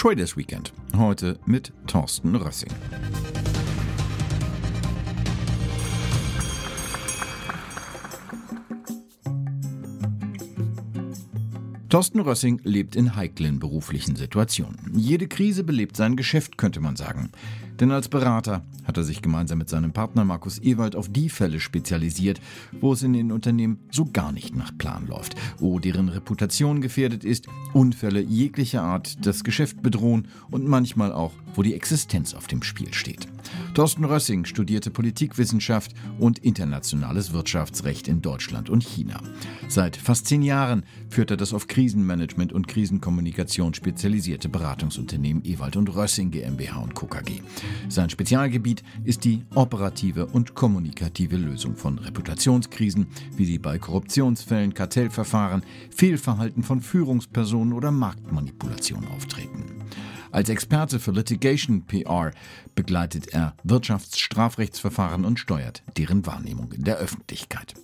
Traders Weekend. Heute mit Thorsten Rössing. Thorsten Rössing lebt in heiklen beruflichen Situationen. Jede Krise belebt sein Geschäft, könnte man sagen. Denn als Berater hat er sich gemeinsam mit seinem Partner Markus Ewald auf die Fälle spezialisiert, wo es in den Unternehmen so gar nicht nach Plan läuft, wo deren Reputation gefährdet ist, Unfälle jeglicher Art das Geschäft bedrohen und manchmal auch, wo die Existenz auf dem Spiel steht. Thorsten Rössing studierte Politikwissenschaft und internationales Wirtschaftsrecht in Deutschland und China. Seit fast zehn Jahren führt er das auf Krisenmanagement und Krisenkommunikation spezialisierte Beratungsunternehmen Ewald und Rössing GmbH und Co. KG. Sein Spezialgebiet ist die operative und kommunikative Lösung von Reputationskrisen, wie sie bei Korruptionsfällen, Kartellverfahren, Fehlverhalten von Führungspersonen oder Marktmanipulation auftreten. Als Experte für Litigation PR begleitet er Wirtschaftsstrafrechtsverfahren und steuert deren Wahrnehmung in der Öffentlichkeit.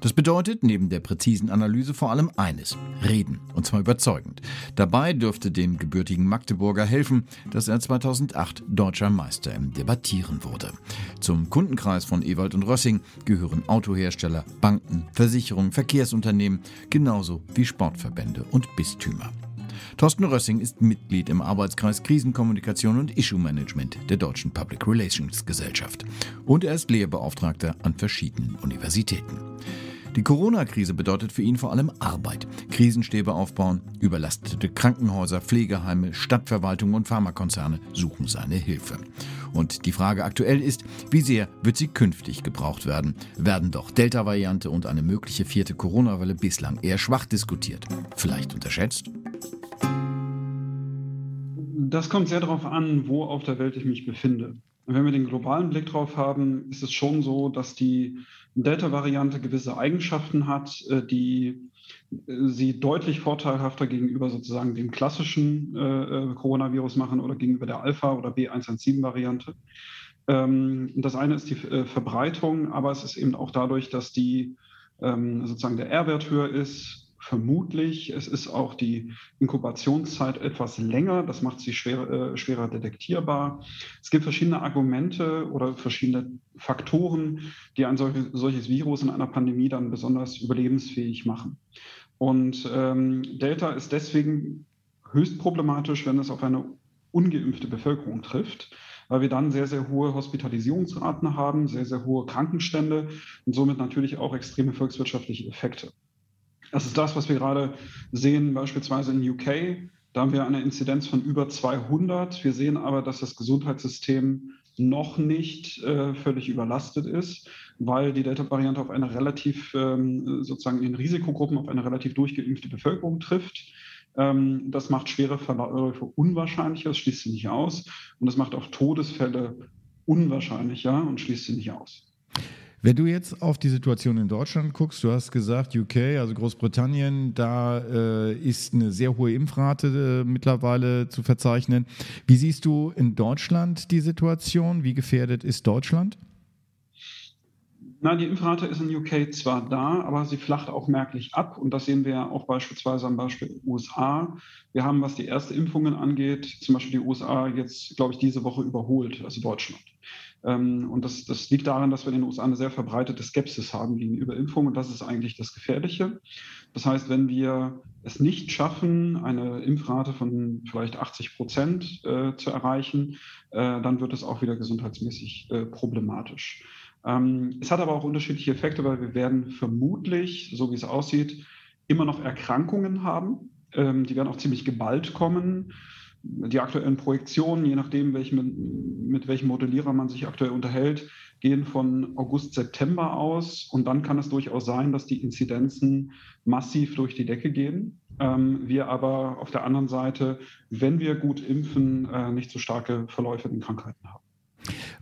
Das bedeutet neben der präzisen Analyse vor allem eines, reden, und zwar überzeugend. Dabei dürfte dem gebürtigen Magdeburger helfen, dass er 2008 deutscher Meister im Debattieren wurde. Zum Kundenkreis von Ewald und Rössing gehören Autohersteller, Banken, Versicherungen, Verkehrsunternehmen, genauso wie Sportverbände und Bistümer. Thorsten Rössing ist Mitglied im Arbeitskreis Krisenkommunikation und Issue Management der Deutschen Public Relations Gesellschaft. Und er ist Lehrbeauftragter an verschiedenen Universitäten. Die Corona-Krise bedeutet für ihn vor allem Arbeit. Krisenstäbe aufbauen, überlastete Krankenhäuser, Pflegeheime, Stadtverwaltungen und Pharmakonzerne suchen seine Hilfe. Und die Frage aktuell ist, wie sehr wird sie künftig gebraucht werden? Werden doch Delta-Variante und eine mögliche vierte Corona-Welle bislang eher schwach diskutiert? Vielleicht unterschätzt? Das kommt sehr darauf an, wo auf der Welt ich mich befinde. Wenn wir den globalen Blick drauf haben, ist es schon so, dass die Delta-Variante gewisse Eigenschaften hat, äh, die äh, sie deutlich vorteilhafter gegenüber sozusagen dem klassischen äh, Coronavirus machen oder gegenüber der Alpha- oder B117-Variante. Ähm, das eine ist die Verbreitung, aber es ist eben auch dadurch, dass die ähm, sozusagen der R-Wert höher ist, vermutlich. Es ist auch die Inkubationszeit etwas länger. Das macht sie schwer, äh, schwerer detektierbar. Es gibt verschiedene Argumente oder verschiedene Faktoren, die ein solches, solches Virus in einer Pandemie dann besonders überlebensfähig machen. Und ähm, Delta ist deswegen höchst problematisch, wenn es auf eine ungeimpfte Bevölkerung trifft weil wir dann sehr, sehr hohe Hospitalisierungsraten haben, sehr, sehr hohe Krankenstände und somit natürlich auch extreme volkswirtschaftliche Effekte. Das ist das, was wir gerade sehen, beispielsweise in UK. Da haben wir eine Inzidenz von über 200. Wir sehen aber, dass das Gesundheitssystem noch nicht äh, völlig überlastet ist, weil die Delta-Variante auf eine relativ, ähm, sozusagen in Risikogruppen, auf eine relativ durchgeimpfte Bevölkerung trifft. Ähm, das macht schwere Verläufe unwahrscheinlicher, das schließt sie nicht aus. Und das macht auch Todesfälle unwahrscheinlicher und schließt sie nicht aus. Wenn du jetzt auf die Situation in Deutschland guckst, du hast gesagt, UK, also Großbritannien, da äh, ist eine sehr hohe Impfrate äh, mittlerweile zu verzeichnen. Wie siehst du in Deutschland die Situation? Wie gefährdet ist Deutschland? Na, die Impfrate ist in UK zwar da, aber sie flacht auch merklich ab. Und das sehen wir auch beispielsweise am Beispiel USA. Wir haben, was die erste Impfungen angeht, zum Beispiel die USA jetzt, glaube ich, diese Woche überholt, also Deutschland. Ähm, und das, das liegt daran, dass wir in den USA eine sehr verbreitete Skepsis haben gegenüber Impfungen. Und das ist eigentlich das Gefährliche. Das heißt, wenn wir es nicht schaffen, eine Impfrate von vielleicht 80 Prozent äh, zu erreichen, äh, dann wird es auch wieder gesundheitsmäßig äh, problematisch. Ähm, es hat aber auch unterschiedliche Effekte, weil wir werden vermutlich, so wie es aussieht, immer noch Erkrankungen haben. Ähm, die werden auch ziemlich geballt kommen die aktuellen Projektionen, je nachdem, welch, mit, mit welchem Modellierer man sich aktuell unterhält, gehen von August, September aus. Und dann kann es durchaus sein, dass die Inzidenzen massiv durch die Decke gehen. Ähm, wir aber auf der anderen Seite, wenn wir gut impfen, äh, nicht so starke Verläufe in Krankheiten haben.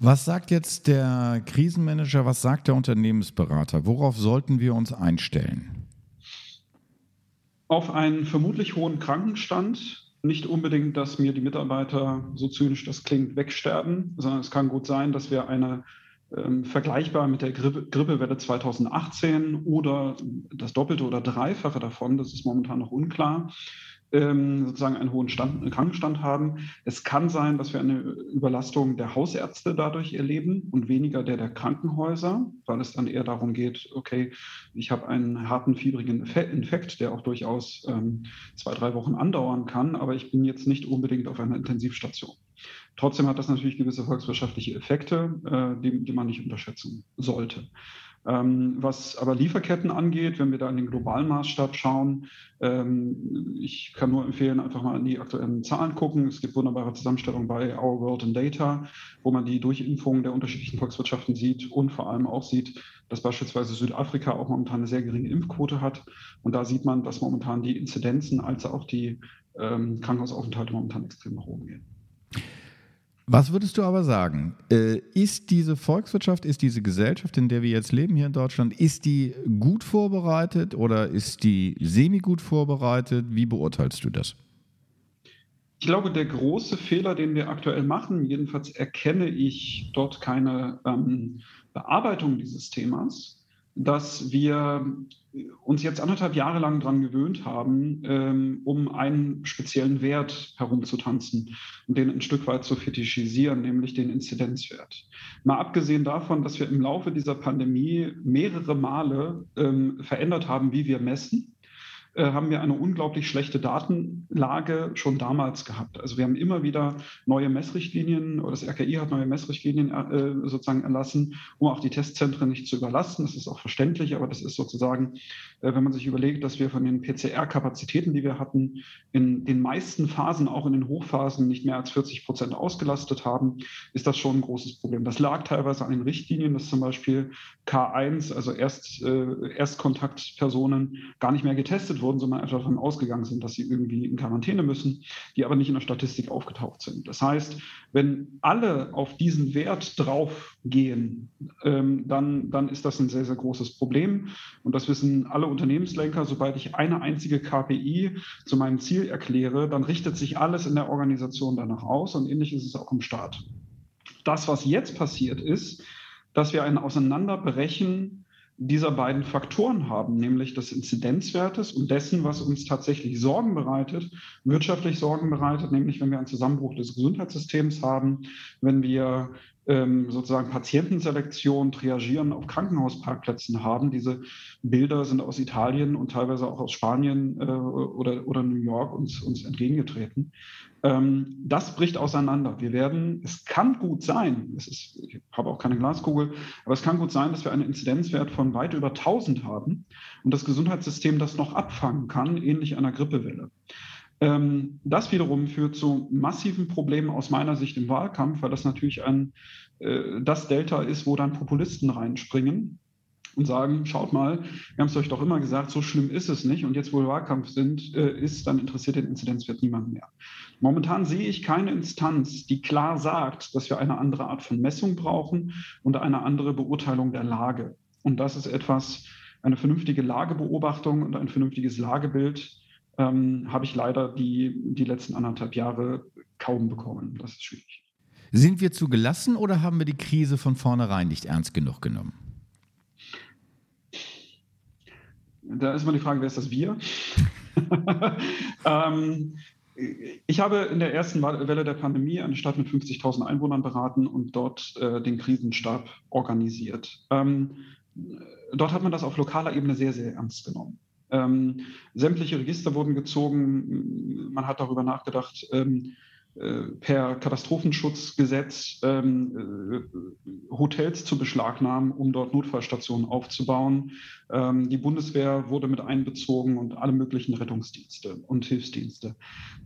Was sagt jetzt der Krisenmanager, was sagt der Unternehmensberater? Worauf sollten wir uns einstellen? Auf einen vermutlich hohen Krankenstand, nicht unbedingt, dass mir die Mitarbeiter, so zynisch das klingt, wegsterben, sondern es kann gut sein, dass wir eine ähm, vergleichbar mit der Grippe, Grippewelle 2018 oder das Doppelte oder Dreifache davon, das ist momentan noch unklar, ähm, sozusagen einen hohen Stand, Krankenstand haben. Es kann sein, dass wir eine Überlastung der Hausärzte dadurch erleben und weniger der der Krankenhäuser, weil es dann eher darum geht, okay, ich habe einen harten, fiebrigen Infekt, der auch durchaus ähm, zwei, drei Wochen andauern kann, aber ich bin jetzt nicht unbedingt auf einer Intensivstation. Trotzdem hat das natürlich gewisse volkswirtschaftliche Effekte, äh, die, die man nicht unterschätzen sollte. Ähm, was aber Lieferketten angeht, wenn wir da in den globalen Maßstab schauen, ähm, ich kann nur empfehlen, einfach mal in die aktuellen Zahlen gucken. Es gibt wunderbare Zusammenstellungen bei Our World in Data, wo man die Durchimpfung der unterschiedlichen Volkswirtschaften sieht und vor allem auch sieht, dass beispielsweise Südafrika auch momentan eine sehr geringe Impfquote hat. Und da sieht man, dass momentan die Inzidenzen als auch die ähm, Krankenhausaufenthalte momentan extrem nach oben gehen. Was würdest du aber sagen? Äh, ist diese Volkswirtschaft, ist diese Gesellschaft, in der wir jetzt leben hier in Deutschland, ist die gut vorbereitet oder ist die semi-gut vorbereitet? Wie beurteilst du das? Ich glaube, der große Fehler, den wir aktuell machen, jedenfalls erkenne ich dort keine ähm, Bearbeitung dieses Themas, dass wir uns jetzt anderthalb Jahre lang daran gewöhnt haben, ähm, um einen speziellen Wert herumzutanzen und den ein Stück weit zu fetischisieren, nämlich den Inzidenzwert. Mal abgesehen davon, dass wir im Laufe dieser Pandemie mehrere Male ähm, verändert haben, wie wir messen haben wir eine unglaublich schlechte Datenlage schon damals gehabt. Also wir haben immer wieder neue Messrichtlinien oder das RKI hat neue Messrichtlinien äh, sozusagen erlassen, um auch die Testzentren nicht zu überlasten. Das ist auch verständlich, aber das ist sozusagen, äh, wenn man sich überlegt, dass wir von den PCR-Kapazitäten, die wir hatten, in den meisten Phasen, auch in den Hochphasen, nicht mehr als 40 Prozent ausgelastet haben, ist das schon ein großes Problem. Das lag teilweise an den Richtlinien, dass zum Beispiel K1, also Erst, Erstkontaktpersonen, gar nicht mehr getestet wurden, sondern einfach davon ausgegangen sind, dass sie irgendwie in Quarantäne müssen, die aber nicht in der Statistik aufgetaucht sind. Das heißt, wenn alle auf diesen Wert draufgehen, ähm, dann, dann ist das ein sehr, sehr großes Problem. Und das wissen alle Unternehmenslenker. Sobald ich eine einzige KPI zu meinem Ziel erkläre, dann richtet sich alles in der Organisation danach aus. Und ähnlich ist es auch im Staat. Das, was jetzt passiert ist, dass wir ein Auseinanderbrechen dieser beiden Faktoren haben, nämlich des Inzidenzwertes und dessen, was uns tatsächlich Sorgen bereitet, wirtschaftlich Sorgen bereitet, nämlich wenn wir einen Zusammenbruch des Gesundheitssystems haben, wenn wir sozusagen Patientenselektion, Triagieren auf Krankenhausparkplätzen haben. Diese Bilder sind aus Italien und teilweise auch aus Spanien äh, oder, oder New York uns, uns entgegengetreten. Ähm, das bricht auseinander. Wir werden, es kann gut sein, es ist, ich habe auch keine Glaskugel, aber es kann gut sein, dass wir einen Inzidenzwert von weit über 1000 haben und das Gesundheitssystem das noch abfangen kann, ähnlich einer Grippewelle. Ähm, das wiederum führt zu massiven Problemen aus meiner Sicht im Wahlkampf, weil das natürlich ein, äh, das Delta ist, wo dann Populisten reinspringen und sagen, schaut mal, wir haben es euch doch immer gesagt, so schlimm ist es nicht. Und jetzt, wo wir Wahlkampf sind, äh, ist, dann interessiert den Inzidenzwert niemand mehr. Momentan sehe ich keine Instanz, die klar sagt, dass wir eine andere Art von Messung brauchen und eine andere Beurteilung der Lage. Und das ist etwas, eine vernünftige Lagebeobachtung und ein vernünftiges Lagebild, ähm, habe ich leider die, die letzten anderthalb Jahre kaum bekommen. Das ist schwierig. Sind wir zu gelassen oder haben wir die Krise von vornherein nicht ernst genug genommen? Da ist mal die Frage, wer ist das Wir? ähm, ich habe in der ersten Welle der Pandemie eine Stadt mit 50.000 Einwohnern beraten und dort äh, den Krisenstab organisiert. Ähm, dort hat man das auf lokaler Ebene sehr, sehr ernst genommen. Ähm, sämtliche Register wurden gezogen. Man hat darüber nachgedacht, ähm, äh, per Katastrophenschutzgesetz ähm, äh, Hotels zu beschlagnahmen, um dort Notfallstationen aufzubauen. Ähm, die Bundeswehr wurde mit einbezogen und alle möglichen Rettungsdienste und Hilfsdienste.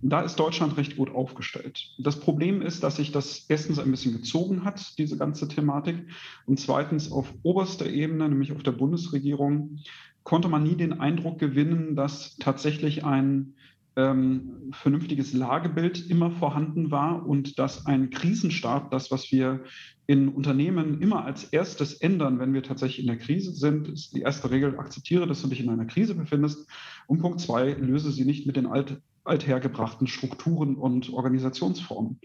Da ist Deutschland recht gut aufgestellt. Das Problem ist, dass sich das erstens ein bisschen gezogen hat, diese ganze Thematik, und zweitens auf oberster Ebene, nämlich auf der Bundesregierung, konnte man nie den Eindruck gewinnen, dass tatsächlich ein ähm, vernünftiges Lagebild immer vorhanden war und dass ein Krisenstab, das, was wir in Unternehmen immer als erstes ändern, wenn wir tatsächlich in der Krise sind, ist die erste Regel, akzeptiere, dass du dich in einer Krise befindest. Und Punkt zwei, löse sie nicht mit den alt, althergebrachten Strukturen und Organisationsformen.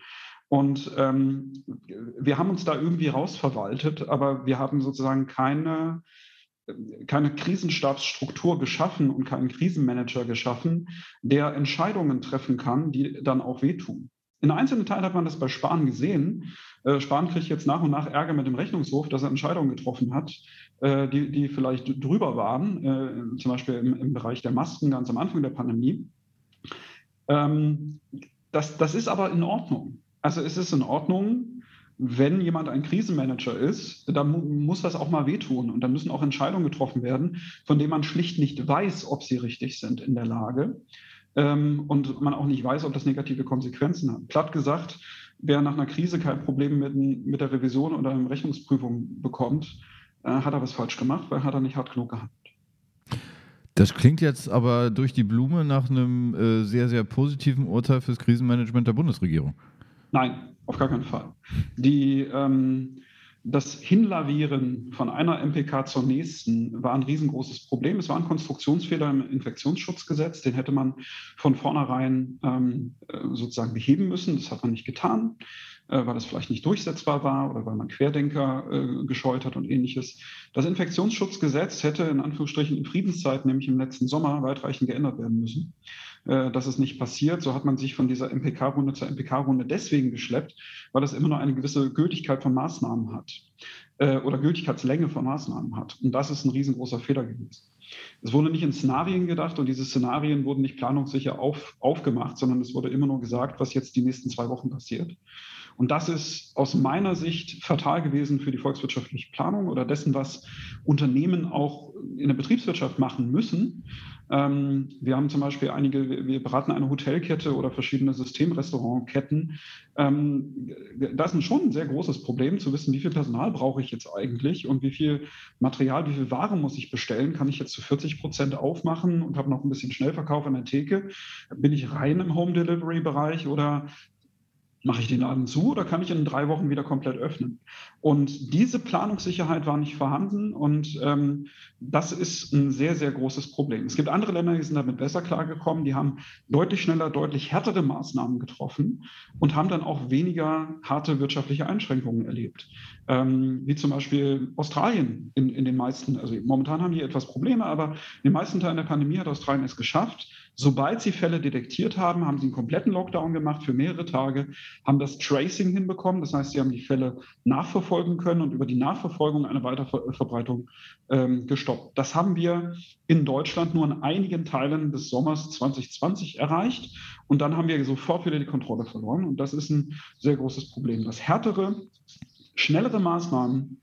Und ähm, wir haben uns da irgendwie rausverwaltet, aber wir haben sozusagen keine keine Krisenstabsstruktur geschaffen und keinen Krisenmanager geschaffen, der Entscheidungen treffen kann, die dann auch wehtun. In einzelnen Teilen hat man das bei Spahn gesehen. Äh, Spahn kriegt jetzt nach und nach Ärger mit dem Rechnungshof, dass er Entscheidungen getroffen hat, äh, die, die vielleicht drüber waren, äh, zum Beispiel im, im, Bereich der Masken ganz am Anfang der Pandemie. Ähm, das, das ist aber in Ordnung. Also es ist in Ordnung, wenn jemand ein Krisenmanager ist, dann muss das auch mal wehtun und dann müssen auch Entscheidungen getroffen werden, von denen man schlicht nicht weiß, ob sie richtig sind in der Lage ähm, und man auch nicht weiß, ob das negative Konsequenzen hat. Platt gesagt, wer nach einer Krise kein Problem mit, mit der Revision oder einer Rechnungsprüfung bekommt, äh, hat er was falsch gemacht, weil hat er nicht hart genug gehandelt. Das klingt jetzt aber durch die Blume nach einem äh, sehr, sehr positiven Urteil fürs Krisenmanagement der Bundesregierung. Nein, auf gar keinen Fall. Die, ähm, das Hinlavieren von einer MPK zur nächsten war ein riesengroßes Problem. Es war ein Konstruktionsfehler im Infektionsschutzgesetz, den hätte man von vornherein ähm, äh, sozusagen beheben müssen. Das hat man nicht getan, äh, weil es vielleicht nicht durchsetzbar war oder weil man Querdenker äh, gescheut hat und ähnliches. Das Infektionsschutzgesetz hätte in Anführungsstrichen in Friedenszeiten, nämlich im letzten Sommer, weitreichend geändert werden müssen. Äh, dass es nicht passiert. So hat man sich von dieser MPK-Runde zur MPK-Runde deswegen geschleppt, weil das immer noch eine gewisse Gültigkeit von Maßnahmen hat äh, oder Gültigkeitslänge von Maßnahmen hat. Und das ist ein riesengroßer Fehler gewesen. Es wurde nicht in Szenarien gedacht und diese Szenarien wurden nicht planungssicher auf, aufgemacht, sondern es wurde immer nur gesagt, was jetzt die nächsten zwei Wochen passiert. Und das ist aus meiner Sicht fatal gewesen für die volkswirtschaftliche Planung oder dessen, was Unternehmen auch in der Betriebswirtschaft machen müssen. Ähm, wir haben zum Beispiel einige, wir beraten eine Hotelkette oder verschiedene Systemrestaurantketten. Ähm, das ist schon ein sehr großes Problem, zu wissen, wie viel Personal brauche ich jetzt eigentlich und wie viel Material, wie viel Ware muss ich bestellen? Kann ich jetzt zu 40 Prozent aufmachen und habe noch ein bisschen Schnellverkauf an der Theke? Bin ich rein im Home Delivery Bereich oder Mache ich den Laden zu oder kann ich in drei Wochen wieder komplett öffnen? Und diese Planungssicherheit war nicht vorhanden und ähm, das ist ein sehr, sehr großes Problem. Es gibt andere Länder, die sind damit besser klargekommen, die haben deutlich schneller, deutlich härtere Maßnahmen getroffen und haben dann auch weniger harte wirtschaftliche Einschränkungen erlebt. Ähm, wie zum Beispiel Australien in, in den meisten, also momentan haben die etwas Probleme, aber in den meisten Teilen der Pandemie hat Australien es geschafft, Sobald sie Fälle detektiert haben, haben sie einen kompletten Lockdown gemacht für mehrere Tage, haben das Tracing hinbekommen. Das heißt, sie haben die Fälle nachverfolgen können und über die Nachverfolgung eine Weiterverbreitung ähm, gestoppt. Das haben wir in Deutschland nur in einigen Teilen des Sommers 2020 erreicht. Und dann haben wir sofort wieder die Kontrolle verloren. Und das ist ein sehr großes Problem. Das härtere, schnellere Maßnahmen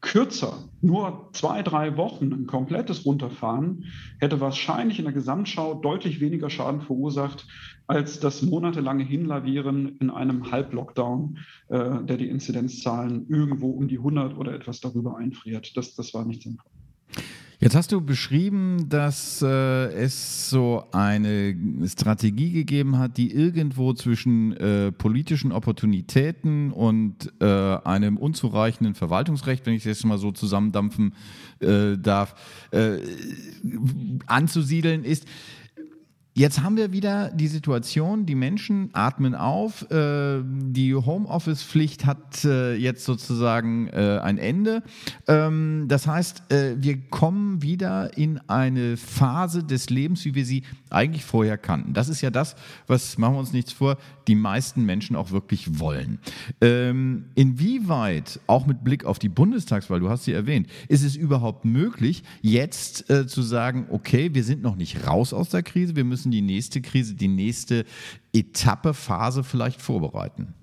kürzer, nur zwei, drei Wochen ein komplettes Runterfahren, hätte wahrscheinlich in der Gesamtschau deutlich weniger Schaden verursacht als das monatelange Hinlavieren in einem Halblockdown, äh, der die Inzidenzzahlen irgendwo um die 100 oder etwas darüber einfriert. Das, das war nicht sinnvoll. Jetzt hast du beschrieben, dass äh, es so eine Strategie gegeben hat, die irgendwo zwischen äh, politischen Opportunitäten und äh, einem unzureichenden Verwaltungsrecht, wenn ich das jetzt mal so zusammendampfen äh, darf, äh, anzusiedeln ist. Jetzt haben wir wieder die Situation, die Menschen atmen auf, äh, die Homeoffice-Pflicht hat äh, jetzt sozusagen äh, ein Ende. Ähm, das heißt, äh, wir kommen wieder in eine Phase des Lebens, wie wir sie eigentlich vorher kannten. Das ist ja das, was, machen wir uns nichts vor, die meisten Menschen auch wirklich wollen. Ähm, inwieweit, auch mit Blick auf die Bundestagswahl, du hast sie erwähnt, ist es überhaupt möglich, jetzt äh, zu sagen, okay, wir sind noch nicht raus aus der Krise, wir müssen die nächste Krise, die nächste Etappe, Phase vielleicht vorbereiten?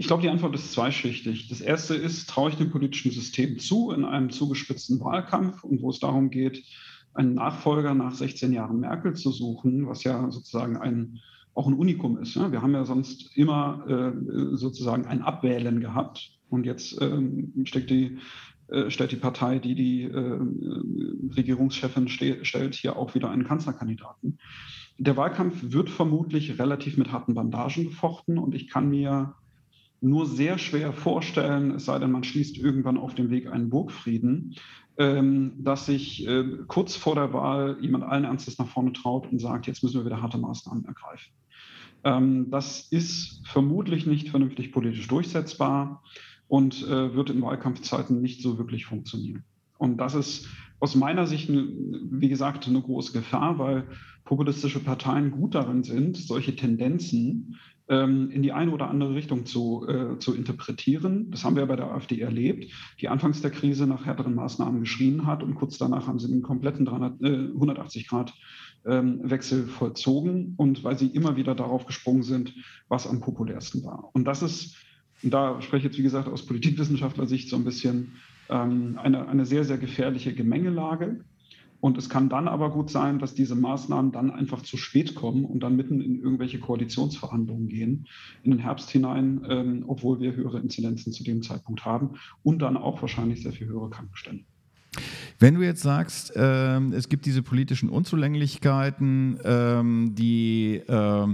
Ich glaube, die Antwort ist zweischichtig. Das erste ist, traue ich dem politischen System zu in einem zugespitzten Wahlkampf und wo es darum geht, einen Nachfolger nach 16 Jahren Merkel zu suchen, was ja sozusagen ein, auch ein Unikum ist. Ne? Wir haben ja sonst immer äh, sozusagen ein Abwählen gehabt und jetzt ähm, steckt die, äh, stellt die Partei, die die äh, Regierungschefin ste stellt, hier auch wieder einen Kanzlerkandidaten. Der Wahlkampf wird vermutlich relativ mit harten Bandagen gefochten und ich kann mir nur sehr schwer vorstellen, es sei denn, man schließt irgendwann auf dem Weg einen Burgfrieden, ähm, dass sich äh, kurz vor der Wahl jemand allen Ernstes nach vorne traut und sagt, jetzt müssen wir wieder harte Maßnahmen ergreifen. Ähm, das ist vermutlich nicht vernünftig politisch durchsetzbar. Und äh, wird in Wahlkampfzeiten nicht so wirklich funktionieren. Und das ist aus meiner Sicht, wie gesagt, eine große Gefahr, weil populistische Parteien gut darin sind, solche Tendenzen ähm, in die eine oder andere Richtung zu, äh, zu interpretieren. Das haben wir bei der AfD erlebt, die anfangs der Krise nach härteren Maßnahmen geschrien hat und kurz danach haben sie den kompletten 300, äh, 180 Grad ähm, Wechsel vollzogen und weil sie immer wieder darauf gesprungen sind, was am populärsten war. Und das ist, da spreche ich jetzt wie gesagt aus Politikwissenschaftler-Sicht so ein bisschen ähm, eine, eine sehr, sehr gefährliche Gemengelage. Und es kann dann aber gut sein, dass diese Maßnahmen dann einfach zu spät kommen und dann mitten in irgendwelche Koalitionsverhandlungen gehen, in den Herbst hinein, ähm, obwohl wir höhere Inzidenzen zu dem Zeitpunkt haben und dann auch wahrscheinlich sehr viel höhere Krankenstände. Wenn du jetzt sagst, äh, es gibt diese politischen Unzulänglichkeiten, ähm, die, äh,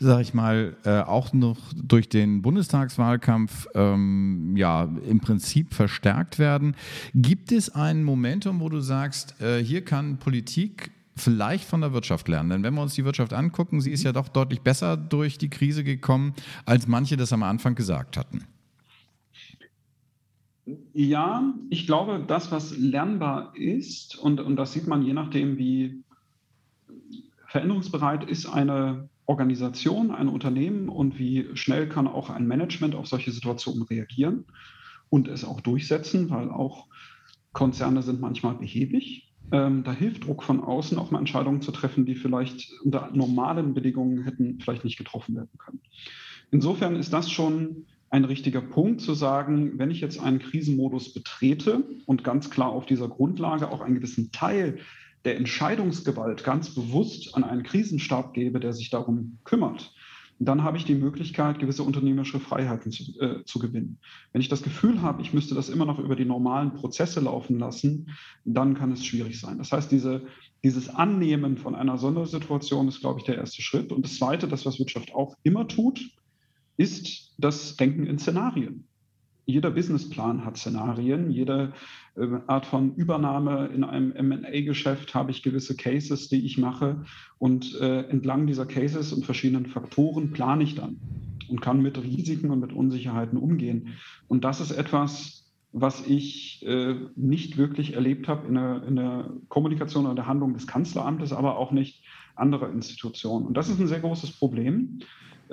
sag ich mal, äh, auch noch durch den Bundestagswahlkampf ähm, ja im Prinzip verstärkt werden, gibt es ein Momentum, wo du sagst, äh, hier kann Politik vielleicht von der Wirtschaft lernen. Denn wenn wir uns die Wirtschaft angucken, sie ist ja doch deutlich besser durch die Krise gekommen, als manche das am Anfang gesagt hatten. Ja, ich glaube, das, was lernbar ist, und, und das sieht man je nachdem, wie veränderungsbereit ist eine Organisation, ein Unternehmen und wie schnell kann auch ein Management auf solche Situationen reagieren und es auch durchsetzen, weil auch Konzerne sind manchmal behäbig. Ähm, da hilft Druck von außen, auch mal Entscheidungen zu treffen, die vielleicht unter normalen Bedingungen hätten vielleicht nicht getroffen werden können. Insofern ist das schon ein richtiger Punkt zu sagen, wenn ich jetzt einen Krisenmodus betrete und ganz klar auf dieser Grundlage auch einen gewissen Teil der Entscheidungsgewalt ganz bewusst an einen Krisenstab gebe, der sich darum kümmert, dann habe ich die Möglichkeit, gewisse unternehmerische Freiheiten zu, äh, zu, gewinnen. Wenn ich das Gefühl habe, ich müsste das immer noch über die normalen Prozesse laufen lassen, dann kann es schwierig sein. Das heißt, diese, dieses Annehmen von einer Sondersituation ist, glaube ich, der erste Schritt. Und das Zweite, das, was Wirtschaft auch immer tut, ist das Denken in Szenarien. Jeder Businessplan hat Szenarien, jede äh, Art von Übernahme in einem MA-Geschäft habe ich gewisse Cases, die ich mache und äh, entlang dieser Cases und verschiedenen Faktoren plane ich dann und kann mit Risiken und mit Unsicherheiten umgehen. Und das ist etwas, was ich äh, nicht wirklich erlebt habe in der, in der Kommunikation oder der Handlung des Kanzleramtes, aber auch nicht anderer Institutionen. Und das ist ein sehr großes Problem,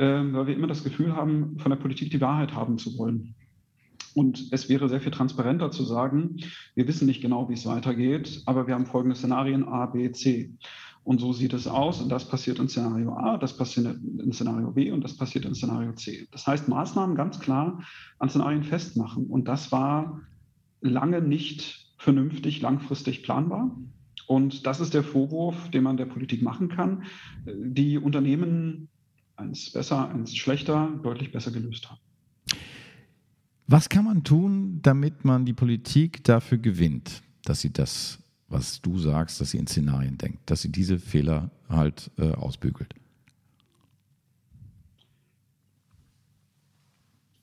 weil wir immer das Gefühl haben, von der Politik die Wahrheit haben zu wollen. Und es wäre sehr viel transparenter zu sagen, wir wissen nicht genau, wie es weitergeht, aber wir haben folgende Szenarien A, B, C. Und so sieht es aus und das passiert in Szenario A, das passiert in Szenario B und das passiert in Szenario C. Das heißt, Maßnahmen ganz klar an Szenarien festmachen. Und das war lange nicht vernünftig, langfristig planbar. Und das ist der Vorwurf, den man der Politik machen kann. Die Unternehmen eins besser, eins schlechter, deutlich besser gelöst haben. Was kann man tun, damit man die Politik dafür gewinnt, dass sie das, was du sagst, dass sie in Szenarien denkt, dass sie diese Fehler halt äh, ausbügelt?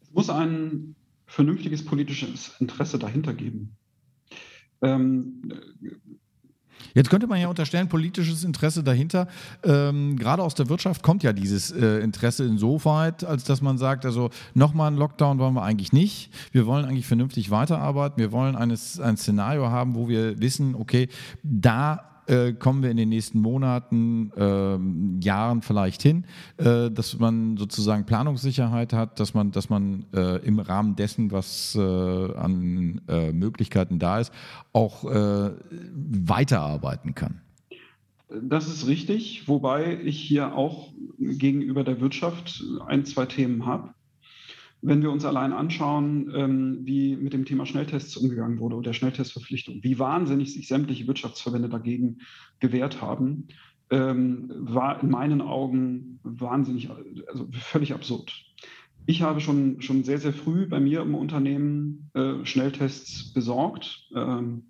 Es muss ein vernünftiges politisches Interesse dahinter geben. Ähm, Jetzt könnte man ja unterstellen, politisches Interesse dahinter. Ähm, gerade aus der Wirtschaft kommt ja dieses äh, Interesse insoweit, als dass man sagt, also nochmal einen Lockdown wollen wir eigentlich nicht. Wir wollen eigentlich vernünftig weiterarbeiten. Wir wollen eines, ein Szenario haben, wo wir wissen, okay, da äh, kommen wir in den nächsten Monaten, äh, Jahren vielleicht hin, äh, dass man sozusagen Planungssicherheit hat, dass man, dass man äh, im Rahmen dessen, was äh, an äh, Möglichkeiten da ist, auch weiterarbeiten kann. Das ist richtig, wobei ich hier auch gegenüber der Wirtschaft ein, zwei Themen habe. Wenn wir uns allein anschauen, ähm, wie mit dem Thema Schnelltests umgegangen wurde oder der Schnelltestverpflichtung, wie wahnsinnig sich sämtliche Wirtschaftsverbände dagegen gewehrt haben, ähm, war in meinen Augen wahnsinnig, also völlig absurd. Ich habe schon, schon sehr, sehr früh bei mir im Unternehmen äh, Schnelltests besorgt. Ähm,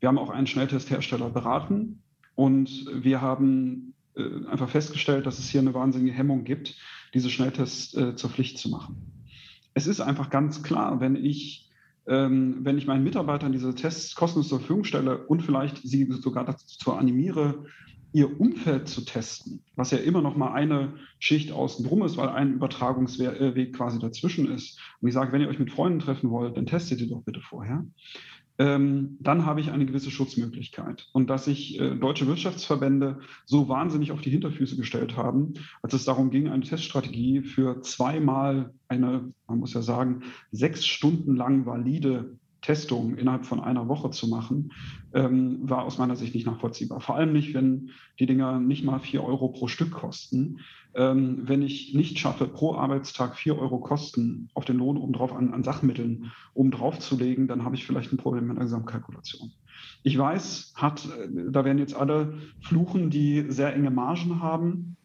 wir haben auch einen Schnelltesthersteller beraten und wir haben äh, einfach festgestellt, dass es hier eine wahnsinnige Hemmung gibt, diese Schnelltests äh, zur Pflicht zu machen es ist einfach ganz klar, wenn ich, ähm, wenn ich meinen Mitarbeitern diese Tests kostenlos zur Verfügung stelle und vielleicht sie sogar dazu animiere, ihr Umfeld zu testen, was ja immer noch mal eine Schicht außen drum ist, weil ein Übertragungsweg quasi dazwischen ist. Und ich sage, wenn ihr euch mit Freunden treffen wollt, dann testet ihr doch bitte vorher. Ähm, dann habe ich eine gewisse Schutzmöglichkeit. Und dass sich äh, deutsche Wirtschaftsverbände so wahnsinnig auf die Hinterfüße gestellt haben, als es darum ging, eine Teststrategie für zweimal eine, man muss ja sagen, sechs Stunden lang valide Testung innerhalb von einer Woche zu machen, ähm, war aus meiner Sicht nicht nachvollziehbar. Vor allem nicht, wenn die Dinger nicht mal vier Euro pro Stück kosten. Ähm, wenn ich nicht schaffe, pro Arbeitstag vier Euro Kosten auf den Lohn obendrauf an, an Sachmitteln obendrauf zu legen, dann habe ich vielleicht ein Problem mit der Gesamtkalkulation. Ich weiß, hat, äh, da werden jetzt alle fluchen, die sehr enge Margen haben.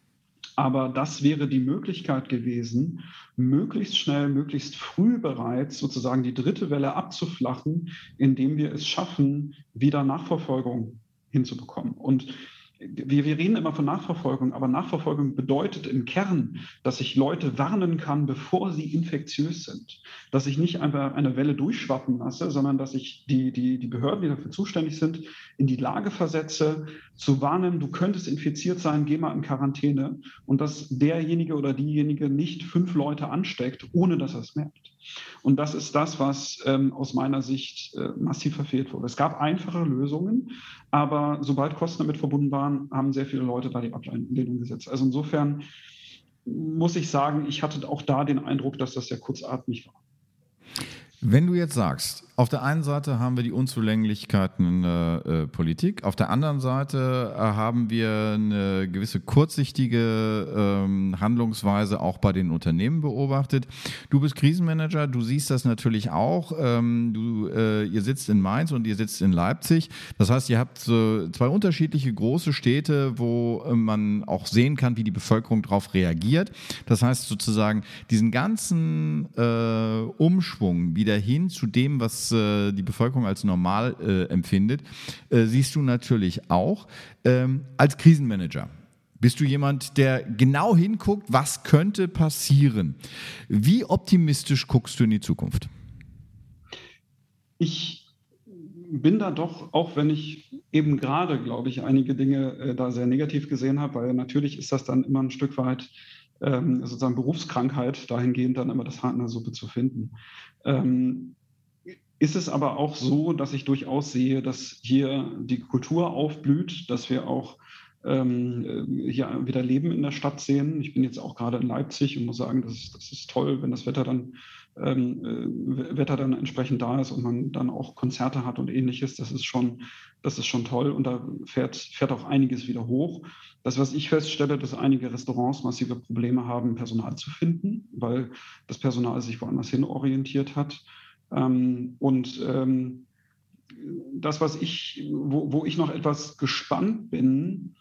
Aber das wäre die Möglichkeit gewesen, möglichst schnell, möglichst früh bereits sozusagen die dritte Welle abzuflachen, indem wir es schaffen, wieder Nachverfolgung hinzubekommen. Und wir, wir reden immer von Nachverfolgung, aber Nachverfolgung bedeutet im Kern, dass ich Leute warnen kann, bevor sie infektiös sind. Dass ich nicht einfach eine Welle durchschwappen lasse, sondern dass ich die, die, die Behörden, die dafür zuständig sind, in die Lage versetze, zu warnen, du könntest infiziert sein, geh mal in Quarantäne. Und dass derjenige oder diejenige nicht fünf Leute ansteckt, ohne dass er es merkt. Und das ist das, was ähm, aus meiner Sicht äh, massiv verfehlt wurde. Es gab einfache Lösungen, aber sobald Kosten damit verbunden waren, haben sehr viele Leute da die Ablehnung gesetzt. Also insofern muss ich sagen, ich hatte auch da den Eindruck, dass das sehr kurzatmig war. Wenn du jetzt sagst, auf der einen Seite haben wir die Unzulänglichkeiten in der äh, Politik, auf der anderen Seite äh, haben wir eine gewisse kurzsichtige ähm, Handlungsweise auch bei den Unternehmen beobachtet. Du bist Krisenmanager, du siehst das natürlich auch. Ähm, du, äh, ihr sitzt in Mainz und ihr sitzt in Leipzig. Das heißt, ihr habt so zwei unterschiedliche große Städte, wo äh, man auch sehen kann, wie die Bevölkerung darauf reagiert. Das heißt sozusagen, diesen ganzen äh, Umschwung wieder hin zu dem, was äh, die Bevölkerung als normal äh, empfindet, äh, siehst du natürlich auch ähm, als Krisenmanager. Bist du jemand, der genau hinguckt, was könnte passieren? Wie optimistisch guckst du in die Zukunft? Ich bin da doch, auch wenn ich eben gerade, glaube ich, einige Dinge äh, da sehr negativ gesehen habe, weil natürlich ist das dann immer ein Stück weit ähm, sozusagen Berufskrankheit, dahingehend dann immer das Haar in der Suppe zu finden. Ähm, ist es aber auch so, dass ich durchaus sehe, dass hier die Kultur aufblüht, dass wir auch ähm, hier wieder Leben in der Stadt sehen. Ich bin jetzt auch gerade in Leipzig und muss sagen, das ist, das ist toll, wenn das Wetter dann, ähm, äh, Wetter dann entsprechend da ist und man dann auch Konzerte hat und ähnliches. Das ist schon, das ist schon toll und da fährt, fährt auch einiges wieder hoch. Das, was ich feststelle, dass einige Restaurants massive Probleme haben, Personal zu finden, weil das Personal sich woanders hin orientiert hat. Ähm, und ähm, das, was ich, wo, wo ich noch etwas gespannt bin,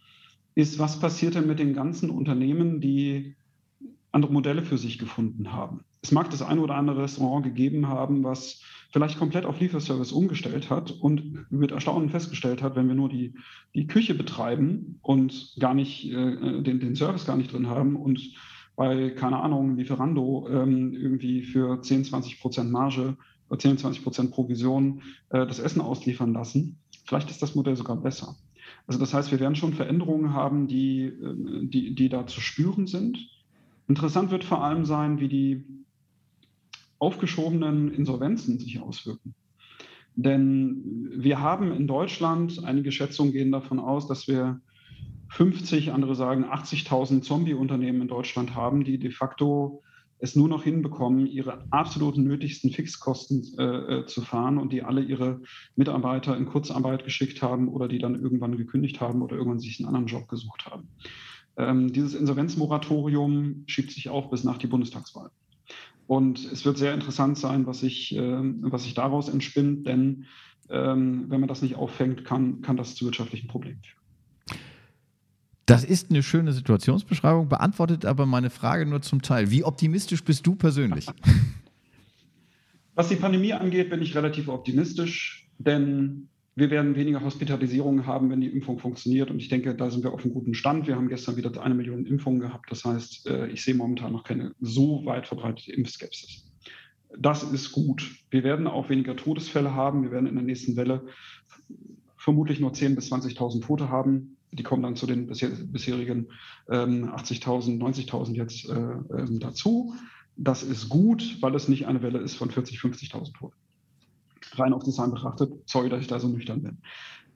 ist, was passiert denn mit den ganzen Unternehmen, die andere Modelle für sich gefunden haben. Es mag das eine oder andere Restaurant gegeben haben, was vielleicht komplett auf Lieferservice umgestellt hat und mit Erstaunen festgestellt hat, wenn wir nur die, die Küche betreiben und gar nicht äh, den, den Service gar nicht drin haben und bei, keine Ahnung, Lieferando ähm, irgendwie für 10, 20 Prozent Marge 10, 20 Prozent Provision äh, das Essen ausliefern lassen. Vielleicht ist das Modell sogar besser. Also das heißt, wir werden schon Veränderungen haben, die, äh, die, die da zu spüren sind. Interessant wird vor allem sein, wie die aufgeschobenen Insolvenzen sich auswirken. Denn wir haben in Deutschland, einige Schätzungen gehen davon aus, dass wir 50, andere sagen 80.000 Zombie-Unternehmen in Deutschland haben, die de facto es nur noch hinbekommen, ihre absoluten nötigsten Fixkosten äh, äh, zu fahren und die alle ihre Mitarbeiter in Kurzarbeit geschickt haben oder die dann irgendwann gekündigt haben oder irgendwann sich einen anderen Job gesucht haben. Ähm, dieses Insolvenzmoratorium schiebt sich auch bis nach die Bundestagswahl. Und es wird sehr interessant sein, was sich, äh, was sich daraus entspinnt, denn ähm, wenn man das nicht auffängt, kann, kann das zu wirtschaftlichen Problemen führen. Das ist eine schöne Situationsbeschreibung, beantwortet aber meine Frage nur zum Teil. Wie optimistisch bist du persönlich? Was die Pandemie angeht, bin ich relativ optimistisch, denn wir werden weniger Hospitalisierungen haben, wenn die Impfung funktioniert. Und ich denke, da sind wir auf einem guten Stand. Wir haben gestern wieder eine Million Impfungen gehabt. Das heißt, äh, ich sehe momentan noch keine so weit verbreitete Impfskepsis. Das ist gut. Wir werden auch weniger Todesfälle haben. Wir werden in der nächsten Welle vermutlich nur 10.000 bis 20.000 Tote haben Die kommen dann zu den bisherigen ähm, 80.000, 90.000 jetzt äh, ähm, dazu. Das ist gut, weil es nicht eine Welle ist von 40.000, 50.000 Toten. Rein auf Design betrachtet, sorry, dass ich da so nüchtern bin.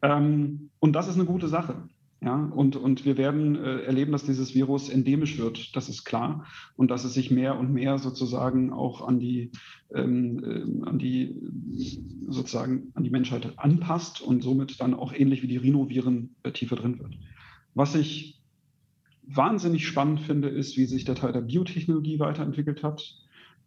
Ähm, und das ist eine gute Sache. Ja, und, und wir werden äh, erleben, dass dieses Virus endemisch wird, das ist klar. Und dass es sich mehr und mehr sozusagen auch an die, ähm, äh, an die, sozusagen an die Menschheit anpasst und somit dann auch ähnlich wie die Rhinoviren äh, tiefer drin wird. Was ich wahnsinnig spannend finde, ist, wie sich der Teil der Biotechnologie weiterentwickelt hat.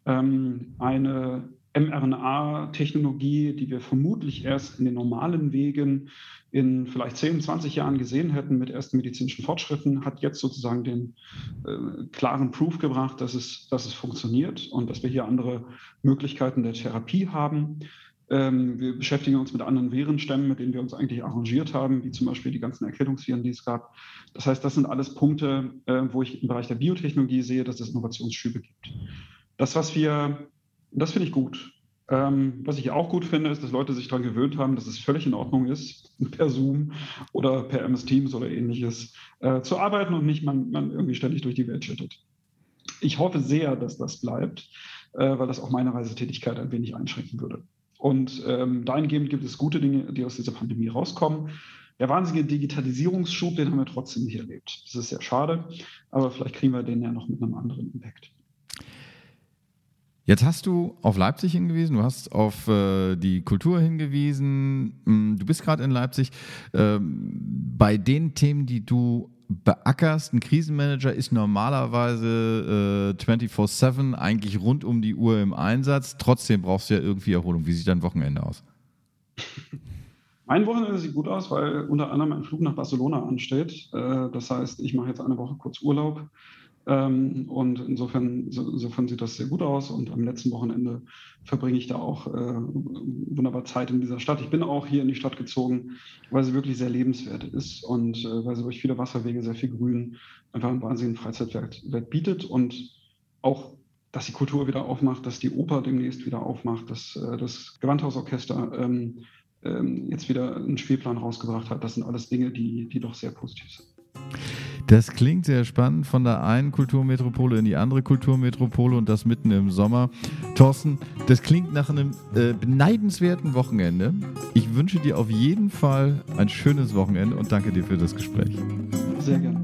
Ähm, eine mRNA-Technologie, die wir vermutlich erst in den normalen Wegen in vielleicht 10, 20 Jahren gesehen hätten mit ersten medizinischen Fortschritten, hat jetzt sozusagen den äh, klaren Proof gebracht, dass es, dass es funktioniert und dass wir hier andere Möglichkeiten der Therapie haben. Ähm, wir beschäftigen uns mit anderen Virenstämmen, mit denen wir uns eigentlich arrangiert haben, wie zum Beispiel die ganzen Erkältungsviren, die es gab. Das heißt, das sind alles Punkte, äh, wo ich im Bereich der Biotechnologie sehe, dass es Innovationsschübe gibt. Das, was wir das finde ich gut. Ähm, was ich auch gut finde, ist, dass Leute sich daran gewöhnt haben, dass es völlig in Ordnung ist, per Zoom oder per MS Teams oder ähnliches äh, zu arbeiten und nicht man, man irgendwie ständig durch die Welt schüttet. Ich hoffe sehr, dass das bleibt, äh, weil das auch meine Reisetätigkeit ein wenig einschränken würde. Und ähm, dahingehend gibt es gute Dinge, die aus dieser Pandemie rauskommen. Der wahnsinnige Digitalisierungsschub, den haben wir trotzdem nicht erlebt. Das ist sehr schade, aber vielleicht kriegen wir den ja noch mit einem anderen Impact. Jetzt hast du auf Leipzig hingewiesen, du hast auf äh, die Kultur hingewiesen, hm, du bist gerade in Leipzig. Ähm, bei den Themen, die du beackerst, ein Krisenmanager ist normalerweise äh, 24-7 eigentlich rund um die Uhr im Einsatz. Trotzdem brauchst du ja irgendwie Erholung. Wie sieht dein Wochenende aus? Mein Wochenende sieht gut aus, weil unter anderem ein Flug nach Barcelona ansteht. Äh, das heißt, ich mache jetzt eine Woche kurz Urlaub und insofern, so, insofern sieht das sehr gut aus. Und am letzten Wochenende verbringe ich da auch äh, wunderbar Zeit in dieser Stadt. Ich bin auch hier in die Stadt gezogen, weil sie wirklich sehr lebenswert ist und äh, weil sie durch viele Wasserwege, sehr viel Grün, einfach einen wahnsinnigen Freizeitwert bietet und auch dass die Kultur wieder aufmacht, dass die Oper demnächst wieder aufmacht, dass äh, das Gewandhausorchester ähm, ähm, jetzt wieder einen Spielplan rausgebracht hat. Das sind alles Dinge, die, die doch sehr positiv sind. Das klingt sehr spannend von der einen Kulturmetropole in die andere Kulturmetropole und das mitten im Sommer. Thorsten, das klingt nach einem äh, beneidenswerten Wochenende. Ich wünsche dir auf jeden Fall ein schönes Wochenende und danke dir für das Gespräch. Sehr gerne.